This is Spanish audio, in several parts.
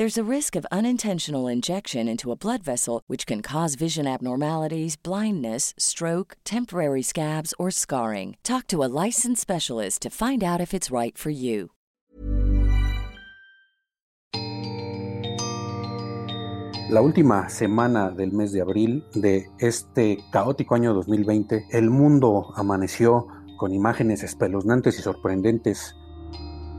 There's a risk of unintentional injection into a blood vessel, which can cause vision abnormalities, blindness, stroke, temporary scabs, or scarring. Talk to a licensed specialist to find out if it's right for you. La última semana del mes de abril de este caótico año 2020, el mundo amaneció con imágenes espeluznantes y sorprendentes.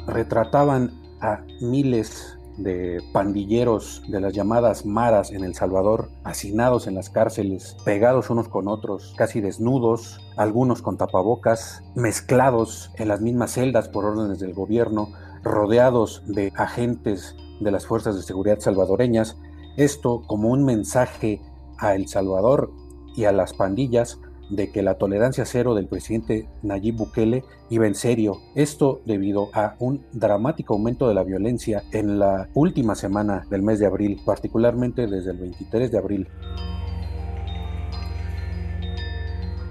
Retrataban a miles de pandilleros de las llamadas maras en El Salvador, hacinados en las cárceles, pegados unos con otros, casi desnudos, algunos con tapabocas, mezclados en las mismas celdas por órdenes del gobierno, rodeados de agentes de las fuerzas de seguridad salvadoreñas, esto como un mensaje a El Salvador y a las pandillas de que la tolerancia cero del presidente Nayib Bukele iba en serio. Esto debido a un dramático aumento de la violencia en la última semana del mes de abril, particularmente desde el 23 de abril.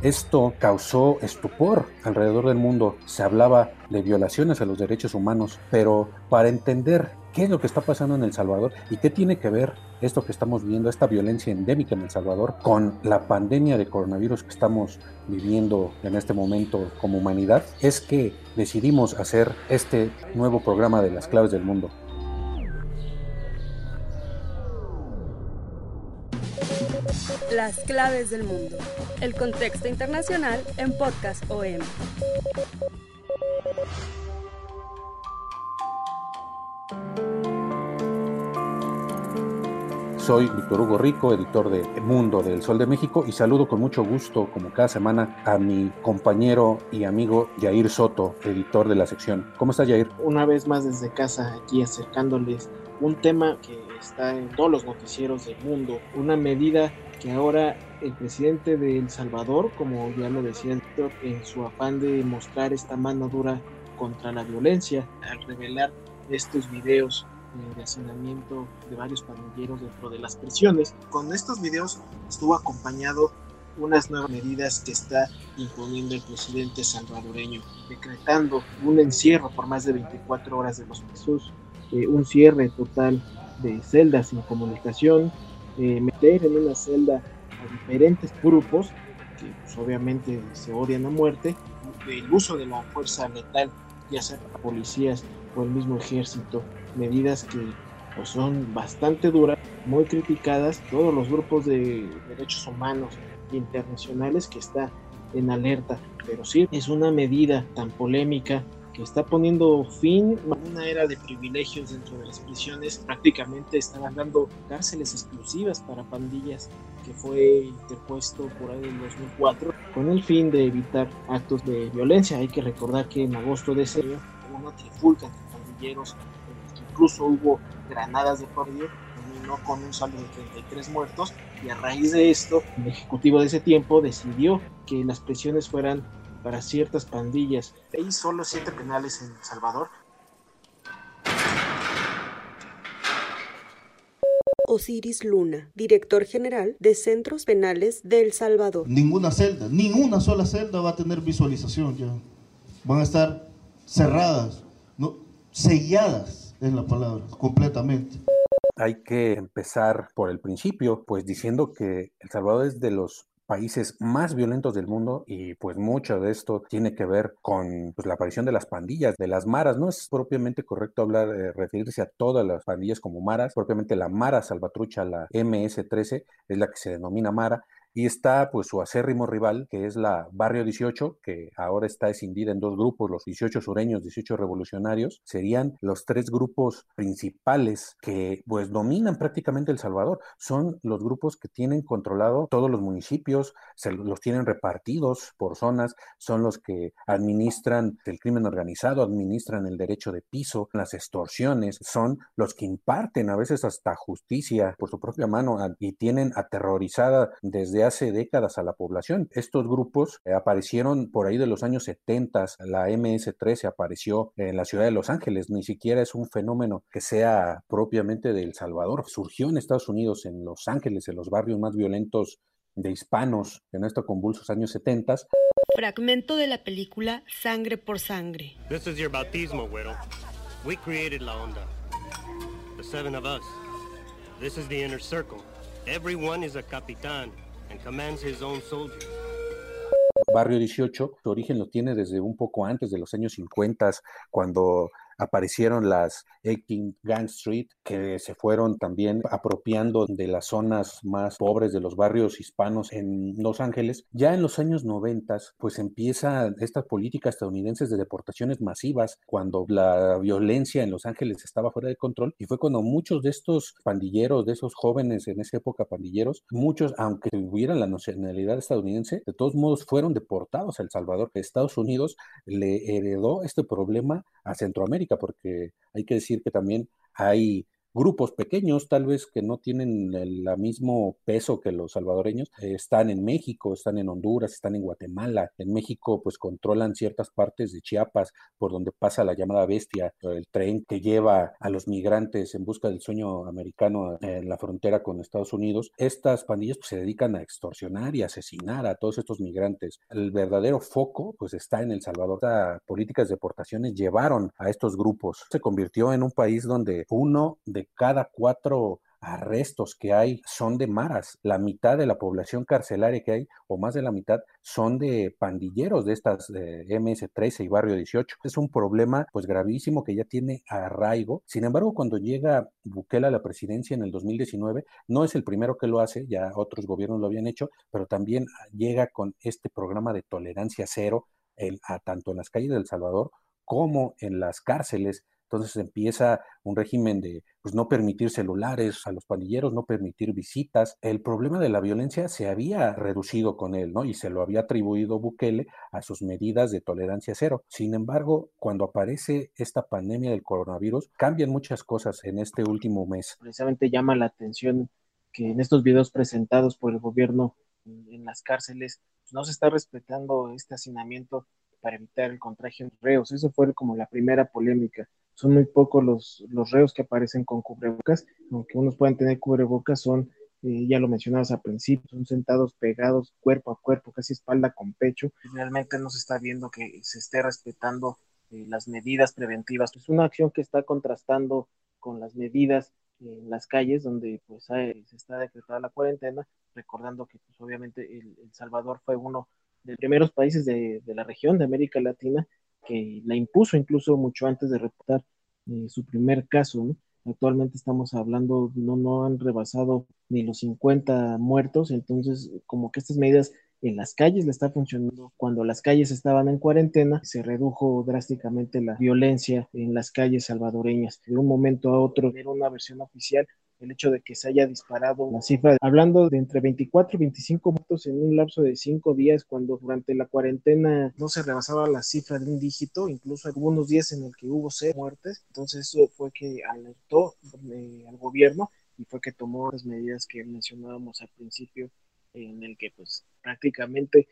Esto causó estupor alrededor del mundo. Se hablaba de violaciones a los derechos humanos, pero para entender qué es lo que está pasando en El Salvador y qué tiene que ver esto que estamos viendo, esta violencia endémica en El Salvador, con la pandemia de coronavirus que estamos viviendo en este momento como humanidad, es que decidimos hacer este nuevo programa de las claves del mundo. Las claves del mundo. El contexto internacional en Podcast OM. Soy Víctor Hugo Rico, editor de Mundo del Sol de México y saludo con mucho gusto, como cada semana, a mi compañero y amigo Yair Soto, editor de la sección. ¿Cómo estás, Yair? Una vez más desde casa, aquí acercándoles un tema que está en todos los noticieros del mundo, una medida que ahora el presidente de El Salvador, como ya lo decía en su afán de mostrar esta mano dura contra la violencia, al revelar estos videos de hacinamiento de varios pandilleros dentro de las prisiones. Con estos videos estuvo acompañado unas nuevas medidas que está imponiendo el presidente salvadoreño, decretando un encierro por más de 24 horas de los presos, eh, un cierre total de celdas sin comunicación, eh, meter en una celda a diferentes grupos que pues, obviamente se odian a muerte, el uso de la fuerza letal, ya sea policías o el mismo ejército, medidas que pues, son bastante duras, muy criticadas, todos los grupos de derechos humanos internacionales que está en alerta, pero sí es una medida tan polémica que está poniendo fin a una era de privilegios dentro de las prisiones. Prácticamente están dando cárceles exclusivas para pandillas que fue interpuesto por ahí en 2004 con el fin de evitar actos de violencia. Hay que recordar que en agosto de ese año hubo una trifulca pandilleros incluso hubo granadas de por terminó con un saldo de 33 muertos y a raíz de esto el ejecutivo de ese tiempo decidió que las prisiones fueran para ciertas pandillas. Hay solo siete penales en El Salvador. Osiris Luna, director general de Centros Penales de El Salvador. Ninguna celda, ninguna sola celda va a tener visualización ya. Van a estar cerradas, no, selladas es la palabra, completamente. Hay que empezar por el principio, pues diciendo que El Salvador es de los países más violentos del mundo y pues mucho de esto tiene que ver con pues, la aparición de las pandillas, de las maras. No es propiamente correcto hablar, eh, referirse a todas las pandillas como maras, propiamente la mara salvatrucha, la MS-13, es la que se denomina mara y está pues su acérrimo rival, que es la Barrio 18, que ahora está escindida en dos grupos, los 18 sureños, 18 revolucionarios, serían los tres grupos principales que pues dominan prácticamente El Salvador. Son los grupos que tienen controlado todos los municipios, se los tienen repartidos por zonas, son los que administran el crimen organizado, administran el derecho de piso, las extorsiones, son los que imparten a veces hasta justicia por su propia mano y tienen aterrorizada desde hace décadas a la población. Estos grupos eh, aparecieron por ahí de los años 70, la MS-13 apareció en la ciudad de Los Ángeles, ni siquiera es un fenómeno que sea propiamente de El Salvador, surgió en Estados Unidos, en Los Ángeles, en los barrios más violentos de hispanos en estos convulsos años 70. Fragmento de la película Sangre por Sangre. This is your bautismo, güero. We created la onda. The seven of us. This is the inner circle. Everyone is a capitán. Barrio 18, su origen lo tiene desde un poco antes de los años 50, cuando aparecieron las 18 Gang Street, que se fueron también apropiando de las zonas más pobres de los barrios hispanos en Los Ángeles. Ya en los años 90, pues empiezan estas políticas estadounidenses de deportaciones masivas, cuando la violencia en Los Ángeles estaba fuera de control, y fue cuando muchos de estos pandilleros, de esos jóvenes en esa época pandilleros, muchos, aunque tuvieran la nacionalidad estadounidense, de todos modos fueron deportados a El Salvador. Estados Unidos le heredó este problema a Centroamérica, porque hay que decir que también hay grupos pequeños, tal vez que no tienen el mismo peso que los salvadoreños, eh, están en México, están en Honduras, están en Guatemala. En México, pues controlan ciertas partes de Chiapas por donde pasa la llamada bestia, el tren que lleva a los migrantes en busca del sueño americano en la frontera con Estados Unidos. Estas pandillas pues, se dedican a extorsionar y asesinar a todos estos migrantes. El verdadero foco, pues está en El Salvador. Las políticas de deportaciones llevaron a estos grupos. Se convirtió en un país donde uno de cada cuatro arrestos que hay son de maras. La mitad de la población carcelaria que hay, o más de la mitad, son de pandilleros de estas MS-13 y Barrio 18. Es un problema pues gravísimo que ya tiene arraigo. Sin embargo, cuando llega Bukele a la presidencia en el 2019, no es el primero que lo hace, ya otros gobiernos lo habían hecho, pero también llega con este programa de tolerancia cero tanto en las calles de El Salvador como en las cárceles entonces empieza un régimen de pues, no permitir celulares a los pandilleros, no permitir visitas. El problema de la violencia se había reducido con él, ¿no? Y se lo había atribuido Bukele a sus medidas de tolerancia cero. Sin embargo, cuando aparece esta pandemia del coronavirus, cambian muchas cosas en este último mes. Precisamente llama la atención que en estos videos presentados por el gobierno en las cárceles pues, no se está respetando este hacinamiento para evitar el contagio de reos. Eso fue como la primera polémica son muy pocos los, los reos que aparecen con cubrebocas, aunque unos pueden tener cubrebocas, son, eh, ya lo mencionabas al principio, son sentados pegados cuerpo a cuerpo, casi espalda con pecho. Realmente no se está viendo que se esté respetando eh, las medidas preventivas. Es una acción que está contrastando con las medidas en las calles donde pues se está decretada la cuarentena, recordando que pues obviamente el, Salvador fue uno de los primeros países de, de la región de América Latina que la impuso incluso mucho antes de reportar eh, su primer caso. Actualmente estamos hablando, no, no han rebasado ni los 50 muertos, entonces como que estas medidas en las calles le está funcionando. Cuando las calles estaban en cuarentena, se redujo drásticamente la violencia en las calles salvadoreñas. De un momento a otro, era una versión oficial el hecho de que se haya disparado la cifra, hablando de entre 24 y 25 muertos en un lapso de 5 días, cuando durante la cuarentena no se rebasaba la cifra de un dígito, incluso hubo unos días en el que hubo 6 muertes, entonces eso fue que alertó eh, al gobierno y fue que tomó las medidas que mencionábamos al principio, en el que pues prácticamente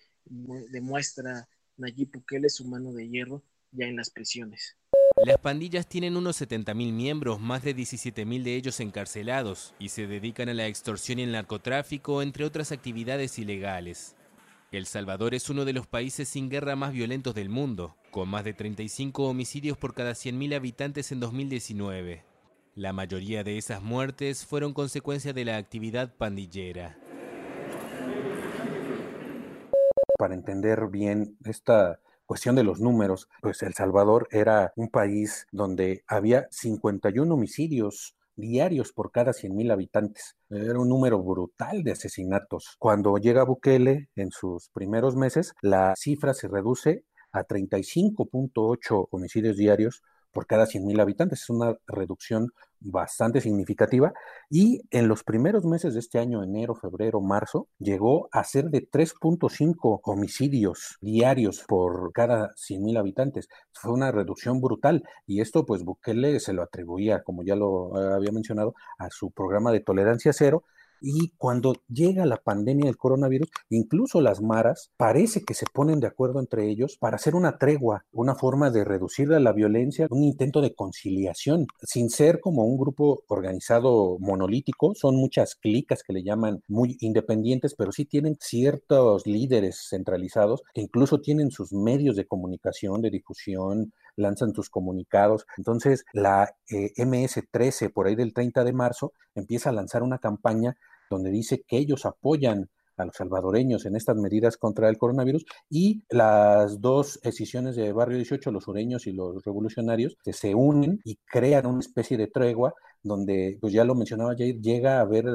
demuestra Nayib Bukele su mano de hierro ya en las prisiones. Las pandillas tienen unos 70.000 miembros, más de 17.000 de ellos encarcelados, y se dedican a la extorsión y el narcotráfico, entre otras actividades ilegales. El Salvador es uno de los países sin guerra más violentos del mundo, con más de 35 homicidios por cada 100.000 habitantes en 2019. La mayoría de esas muertes fueron consecuencia de la actividad pandillera. Para entender bien esta cuestión de los números, pues El Salvador era un país donde había 51 homicidios diarios por cada 100.000 habitantes. Era un número brutal de asesinatos. Cuando llega Bukele en sus primeros meses, la cifra se reduce a 35.8 homicidios diarios por cada 100.000 habitantes. Es una reducción bastante significativa y en los primeros meses de este año, enero, febrero, marzo, llegó a ser de 3.5 homicidios diarios por cada 100.000 habitantes. Fue una reducción brutal y esto pues Bukele se lo atribuía, como ya lo había mencionado, a su programa de tolerancia cero y cuando llega la pandemia del coronavirus, incluso las maras parece que se ponen de acuerdo entre ellos para hacer una tregua, una forma de reducir la violencia, un intento de conciliación, sin ser como un grupo organizado monolítico, son muchas clicas que le llaman muy independientes, pero sí tienen ciertos líderes centralizados que incluso tienen sus medios de comunicación, de difusión, lanzan sus comunicados. Entonces, la eh, MS-13, por ahí del 30 de marzo, empieza a lanzar una campaña donde dice que ellos apoyan a los salvadoreños en estas medidas contra el coronavirus y las dos escisiones de Barrio 18, los sureños y los revolucionarios, se unen y crean una especie de tregua donde, pues ya lo mencionaba Jair, llega a haber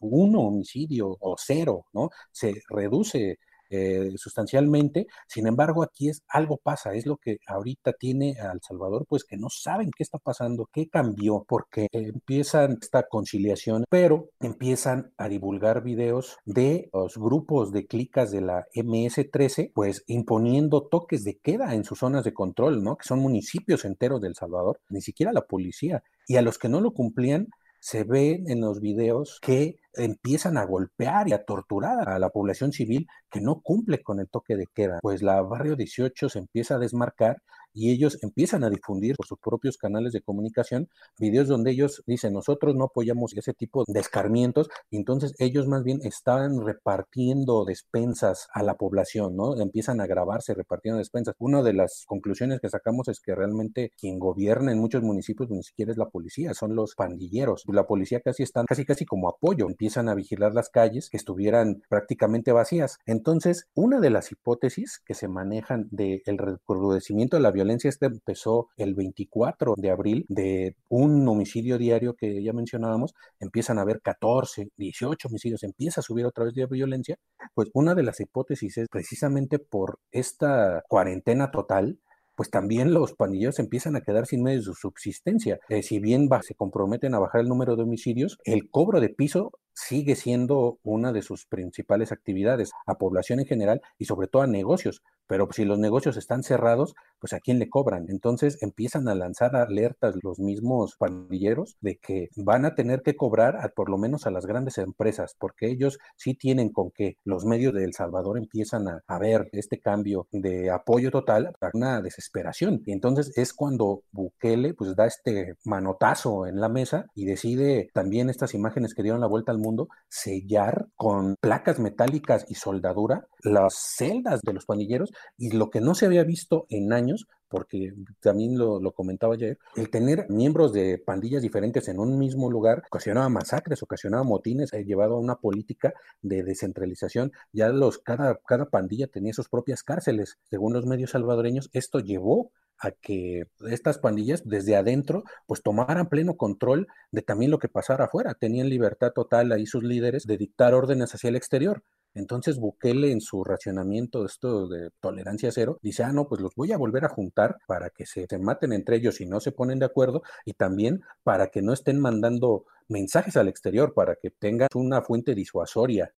uno homicidio o cero, ¿no? Se reduce eh, sustancialmente. Sin embargo, aquí es algo pasa, es lo que ahorita tiene a El Salvador, pues que no saben qué está pasando, qué cambió, porque empiezan esta conciliación, pero empiezan a divulgar videos de los grupos de clicas de la MS-13, pues imponiendo toques de queda en sus zonas de control, ¿no? Que son municipios enteros del Salvador, ni siquiera la policía. Y a los que no lo cumplían, se ve en los videos que empiezan a golpear y a torturar a la población civil que no cumple con el toque de queda. Pues la barrio 18 se empieza a desmarcar y ellos empiezan a difundir por sus propios canales de comunicación videos donde ellos dicen nosotros no apoyamos ese tipo de escarmientos y entonces ellos más bien están repartiendo despensas a la población, ¿no? Empiezan a grabarse repartiendo despensas. Una de las conclusiones que sacamos es que realmente quien gobierna en muchos municipios ni siquiera es la policía, son los pandilleros. La policía casi están casi casi como apoyo, empiezan a vigilar las calles que estuvieran prácticamente vacías. Entonces, una de las hipótesis que se manejan del recrudecimiento de la violencia violencia este empezó el 24 de abril de un homicidio diario que ya mencionábamos, empiezan a haber 14, 18 homicidios, empieza a subir otra vez de violencia, pues una de las hipótesis es precisamente por esta cuarentena total, pues también los pandilleros empiezan a quedar sin medios de subsistencia. Eh, si bien se comprometen a bajar el número de homicidios, el cobro de piso sigue siendo una de sus principales actividades a población en general y sobre todo a negocios, pero si los negocios están cerrados, pues a quién le cobran. Entonces empiezan a lanzar alertas los mismos pandilleros de que van a tener que cobrar por lo menos a las grandes empresas, porque ellos sí tienen con que los medios de El Salvador empiezan a, a ver este cambio de apoyo total a una desesperación. Y entonces es cuando Bukele pues da este manotazo en la mesa y decide también estas imágenes que dieron la vuelta al mundo sellar con placas metálicas y soldadura las celdas de los pandilleros y lo que no se había visto en años, porque también lo, comentaba ayer, el tener miembros de pandillas diferentes en un mismo lugar ocasionaba masacres, ocasionaba motines, eh, llevado a una política de descentralización. Ya los, cada, cada pandilla tenía sus propias cárceles. Según los medios salvadoreños, esto llevó a que estas pandillas desde adentro pues tomaran pleno control de también lo que pasara afuera. Tenían libertad total ahí sus líderes de dictar órdenes hacia el exterior. Entonces Bukele en su racionamiento esto de tolerancia cero dice, ah, no, pues los voy a volver a juntar para que se, se maten entre ellos y no se ponen de acuerdo y también para que no estén mandando mensajes al exterior, para que tengan una fuente disuasoria.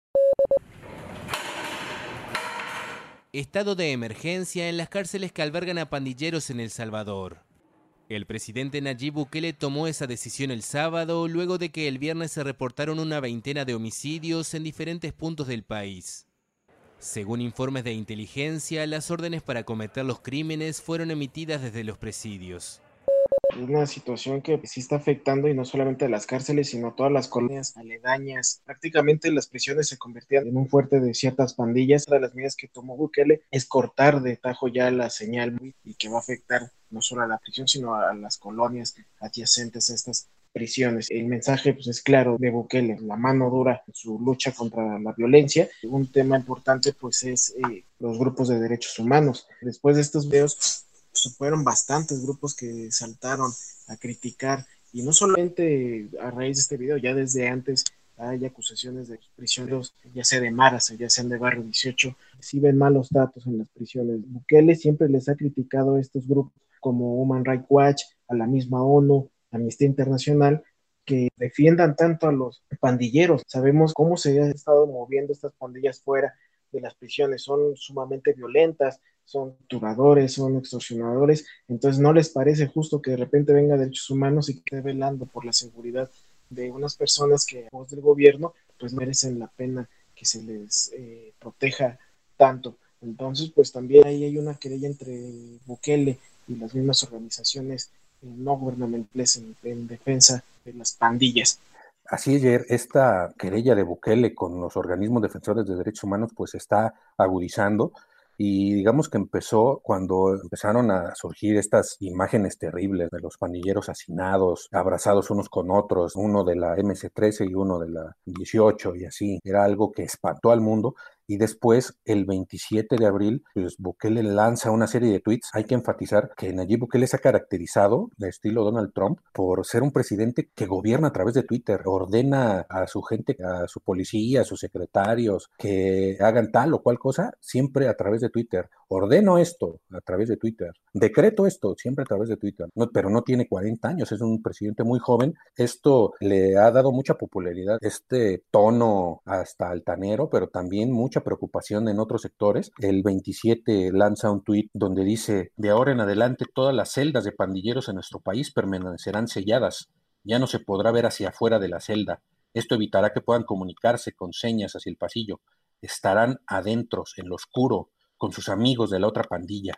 Estado de emergencia en las cárceles que albergan a pandilleros en El Salvador. El presidente Nayib Bukele tomó esa decisión el sábado luego de que el viernes se reportaron una veintena de homicidios en diferentes puntos del país. Según informes de inteligencia, las órdenes para cometer los crímenes fueron emitidas desde los presidios una situación que sí está afectando y no solamente a las cárceles, sino a todas las colonias aledañas. Prácticamente las prisiones se convertían en un fuerte de ciertas pandillas. Una de las medidas que tomó Bukele es cortar de tajo ya la señal y que va a afectar no solo a la prisión, sino a las colonias adyacentes a estas prisiones. El mensaje pues, es claro de Bukele, la mano dura en su lucha contra la violencia. Un tema importante pues es eh, los grupos de derechos humanos. Después de estos videos fueron bastantes grupos que saltaron a criticar Y no solamente a raíz de este video, ya desde antes hay acusaciones de prisioneros, ya sea de Maras, ya sean de Barrio 18, ven malos datos en las prisiones. Bukele siempre les ha criticado a estos grupos como Human Rights Watch, a la misma ONU, Amnistía Internacional, que defiendan tanto a los pandilleros. Sabemos cómo se han estado moviendo estas pandillas fuera de las prisiones, son sumamente violentas, son torturadores, son extorsionadores, entonces no les parece justo que de repente venga derechos humanos y que esté velando por la seguridad de unas personas que, a voz del gobierno, pues merecen la pena que se les eh, proteja tanto. Entonces, pues también ahí hay una querella entre Bukele y las mismas organizaciones eh, no gubernamentales en, defensa de las pandillas. Así ayer, esta querella de Bukele con los organismos defensores de derechos humanos pues está agudizando y digamos que empezó cuando empezaron a surgir estas imágenes terribles de los pandilleros hacinados, abrazados unos con otros, uno de la MC-13 y uno de la 18 y así. Era algo que espantó al mundo y después, el 27 de abril, pues Bukele lanza una serie de tweets. Hay que enfatizar que Nayib Bukele se ha caracterizado, de estilo Donald Trump, por ser un presidente que gobierna a través de Twitter, ordena a su gente, a su policía, a sus secretarios, que hagan tal o cual cosa, siempre a través de Twitter. Ordeno esto a través de Twitter. Decreto esto siempre a través de Twitter. Pero no tiene 40 años, es un presidente muy joven. Esto le ha dado mucha popularidad, este tono hasta altanero, pero también mucha preocupación en otros sectores. El 27 lanza un tuit donde dice, de ahora en adelante todas las celdas de pandilleros en nuestro país permanecerán selladas. Ya no se podrá ver hacia afuera de la celda. Esto evitará que puedan comunicarse con señas hacia el pasillo. Estarán adentros, en lo oscuro, con sus amigos de la otra pandilla.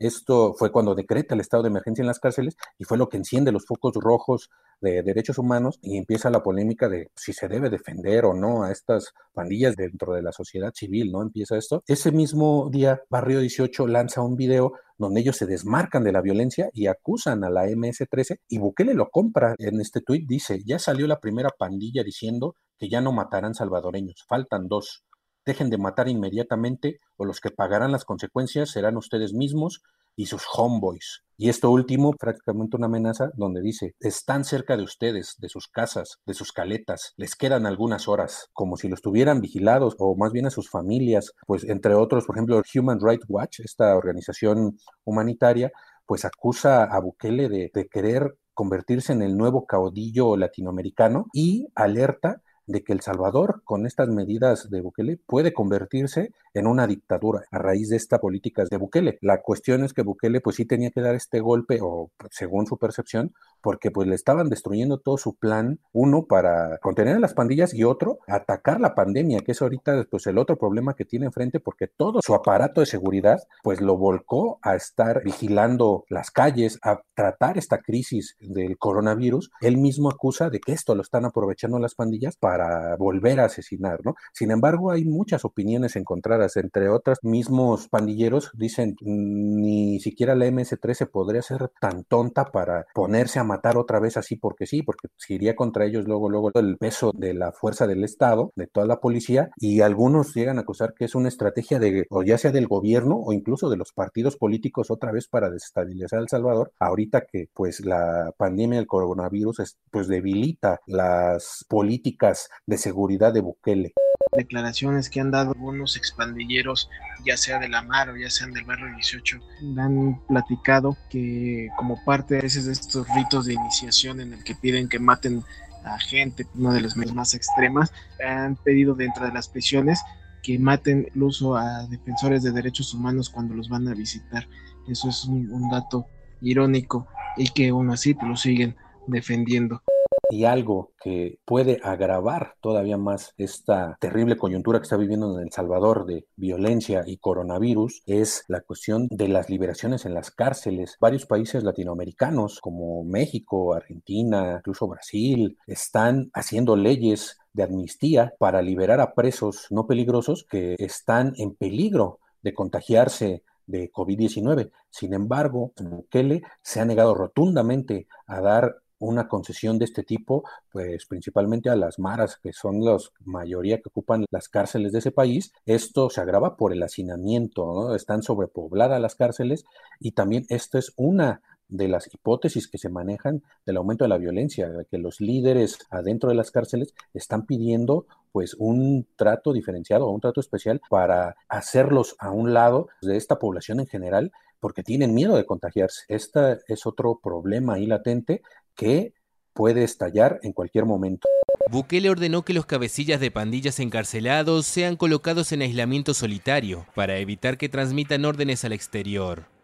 Esto fue cuando decreta el estado de emergencia en las cárceles y fue lo que enciende los focos rojos de derechos humanos y empieza la polémica de si se debe defender o no a estas pandillas dentro de la sociedad civil, ¿no? Empieza esto. Ese mismo día, Barrio 18 lanza un video donde ellos se desmarcan de la violencia y acusan a la MS-13 y Bukele lo compra en este tuit, dice, ya salió la primera pandilla diciendo que ya no matarán salvadoreños, faltan dos. Dejen de matar inmediatamente o los que pagarán las consecuencias serán ustedes mismos y sus homeboys. Y esto último, prácticamente una amenaza donde dice, están cerca de ustedes, de sus casas, de sus caletas, les quedan algunas horas, como si los tuvieran vigilados o más bien a sus familias, pues entre otros, por ejemplo, Human Rights Watch, esta organización humanitaria, pues acusa a Bukele de, de querer convertirse en el nuevo caudillo latinoamericano y alerta de que El Salvador, con estas medidas de Bukele, puede convertirse en una dictadura a raíz de estas políticas de Bukele. La cuestión es que Bukele pues sí tenía que dar este golpe, o según su percepción, porque pues le estaban destruyendo todo su plan, uno para contener a las pandillas y otro atacar la pandemia, que es ahorita pues el otro problema que tiene enfrente porque todo su aparato de seguridad pues lo volcó a estar vigilando las calles, a tratar esta crisis del coronavirus. Él mismo acusa de que esto lo están aprovechando las pandillas para volver a asesinar, ¿no? Sin embargo, hay muchas opiniones encontradas, entre otras, mismos pandilleros dicen ni siquiera la MS-13 podría ser tan tonta para ponerse a matar otra vez así porque sí, porque se iría contra ellos luego, luego el peso de la fuerza del Estado, de toda la policía, y algunos llegan a acusar que es una estrategia de, o ya sea del gobierno o incluso de los partidos políticos otra vez para desestabilizar El Salvador, ahorita que pues la pandemia del coronavirus pues debilita las políticas de seguridad de Bukele declaraciones que han dado algunos expandilleros, ya sea de la mar o ya sean del barrio 18, han platicado que como parte de estos ritos de iniciación en el que piden que maten a gente, una de las más extremas, han pedido dentro de las prisiones que maten incluso a defensores de derechos humanos cuando los van a visitar. Eso es un, dato irónico y que aún así lo siguen defendiendo. Y algo que puede agravar todavía más esta terrible coyuntura que está viviendo en El Salvador de violencia y coronavirus es la cuestión de las liberaciones en las cárceles. Varios países latinoamericanos como México, Argentina, incluso Brasil, están haciendo leyes de amnistía para liberar a presos no peligrosos que están en peligro de contagiarse de COVID-19. Sin embargo, Bukele se ha negado rotundamente a dar una concesión de este tipo, pues principalmente a las maras, que son la mayoría que ocupan las cárceles de ese país. Esto se agrava por el hacinamiento, ¿no? Están sobrepobladas las cárceles y también esto es una de las hipótesis que se manejan del aumento de la violencia, que los líderes adentro de las cárceles están pidiendo pues un trato diferenciado o un trato especial para hacerlos a un lado de esta población en general porque tienen miedo de contagiarse. Este es otro problema ahí latente que puede estallar en cualquier momento. Bukele ordenó que los cabecillas de pandillas encarcelados sean colocados en aislamiento solitario para evitar que transmitan órdenes al exterior.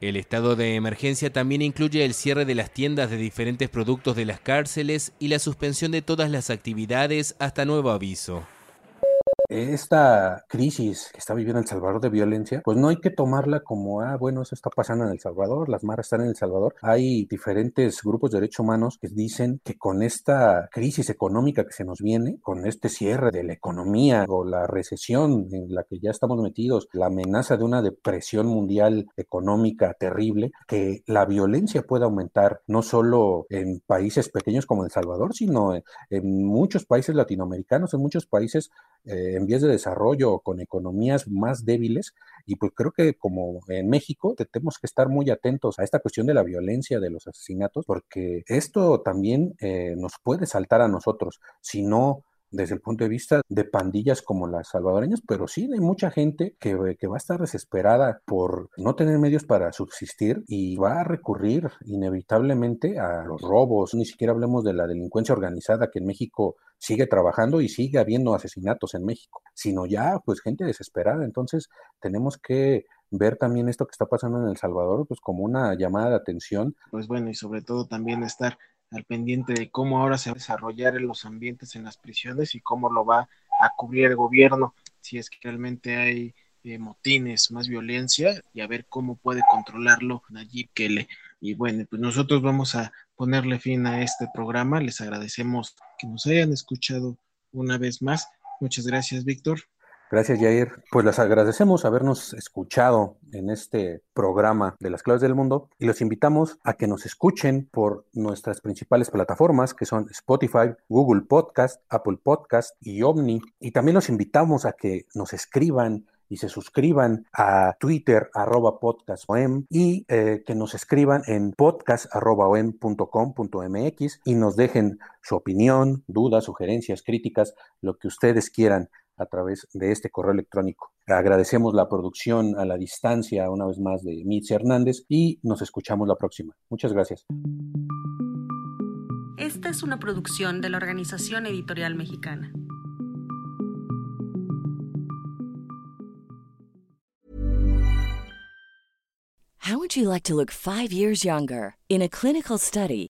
El estado de emergencia también incluye el cierre de las tiendas de diferentes productos de las cárceles y la suspensión de todas las actividades hasta nuevo aviso esta crisis que está viviendo El Salvador de violencia, pues no hay que tomarla como, ah, bueno, eso está pasando en El Salvador, las maras están en El Salvador. Hay diferentes grupos de derechos humanos que dicen que con esta crisis económica que se nos viene, con este cierre de la economía o la recesión en la que ya estamos metidos, la amenaza de una depresión mundial económica terrible, que la violencia puede aumentar no solo en países pequeños como El Salvador, sino en, muchos países latinoamericanos, en muchos países eh, en vías de desarrollo con economías más débiles y pues creo que como en México tenemos que estar muy atentos a esta cuestión de la violencia, de los asesinatos, porque esto también eh, nos puede saltar a nosotros. Si no desde el punto de vista de pandillas como las salvadoreñas, pero sí hay mucha gente que, que, va a estar desesperada por no tener medios para subsistir y va a recurrir inevitablemente a los robos. Ni siquiera hablemos de la delincuencia organizada que en México sigue trabajando y sigue habiendo asesinatos en México, sino ya pues gente desesperada. Entonces tenemos que ver también esto que está pasando en El Salvador pues como una llamada de atención. Pues bueno, y sobre todo también estar al pendiente de cómo ahora se va a desarrollar en los ambientes en las prisiones y cómo lo va a cubrir el gobierno, si es que realmente hay eh, motines, más violencia y a ver cómo puede controlarlo Nayib Kele. Y bueno, pues nosotros vamos a ponerle fin a este programa. Les agradecemos que nos hayan escuchado una vez más. Muchas gracias, Víctor. Gracias, Jair. Pues les agradecemos habernos escuchado en este programa de las claves del mundo y los invitamos a que nos escuchen por nuestras principales plataformas que son Spotify, Google Podcast, Apple Podcast y Omni. Y también los invitamos a que nos escriban y se suscriban a Twitter arroba podcastom y eh, que nos escriban en podcast.com.mx y nos dejen su opinión, dudas, sugerencias, críticas, lo que ustedes quieran a través de este correo electrónico. Agradecemos la producción a la distancia una vez más de Mitzi Hernández y nos escuchamos la próxima. Muchas gracias. Esta es una producción de la Organización Editorial Mexicana. How would you like to look five years younger? In a clinical study,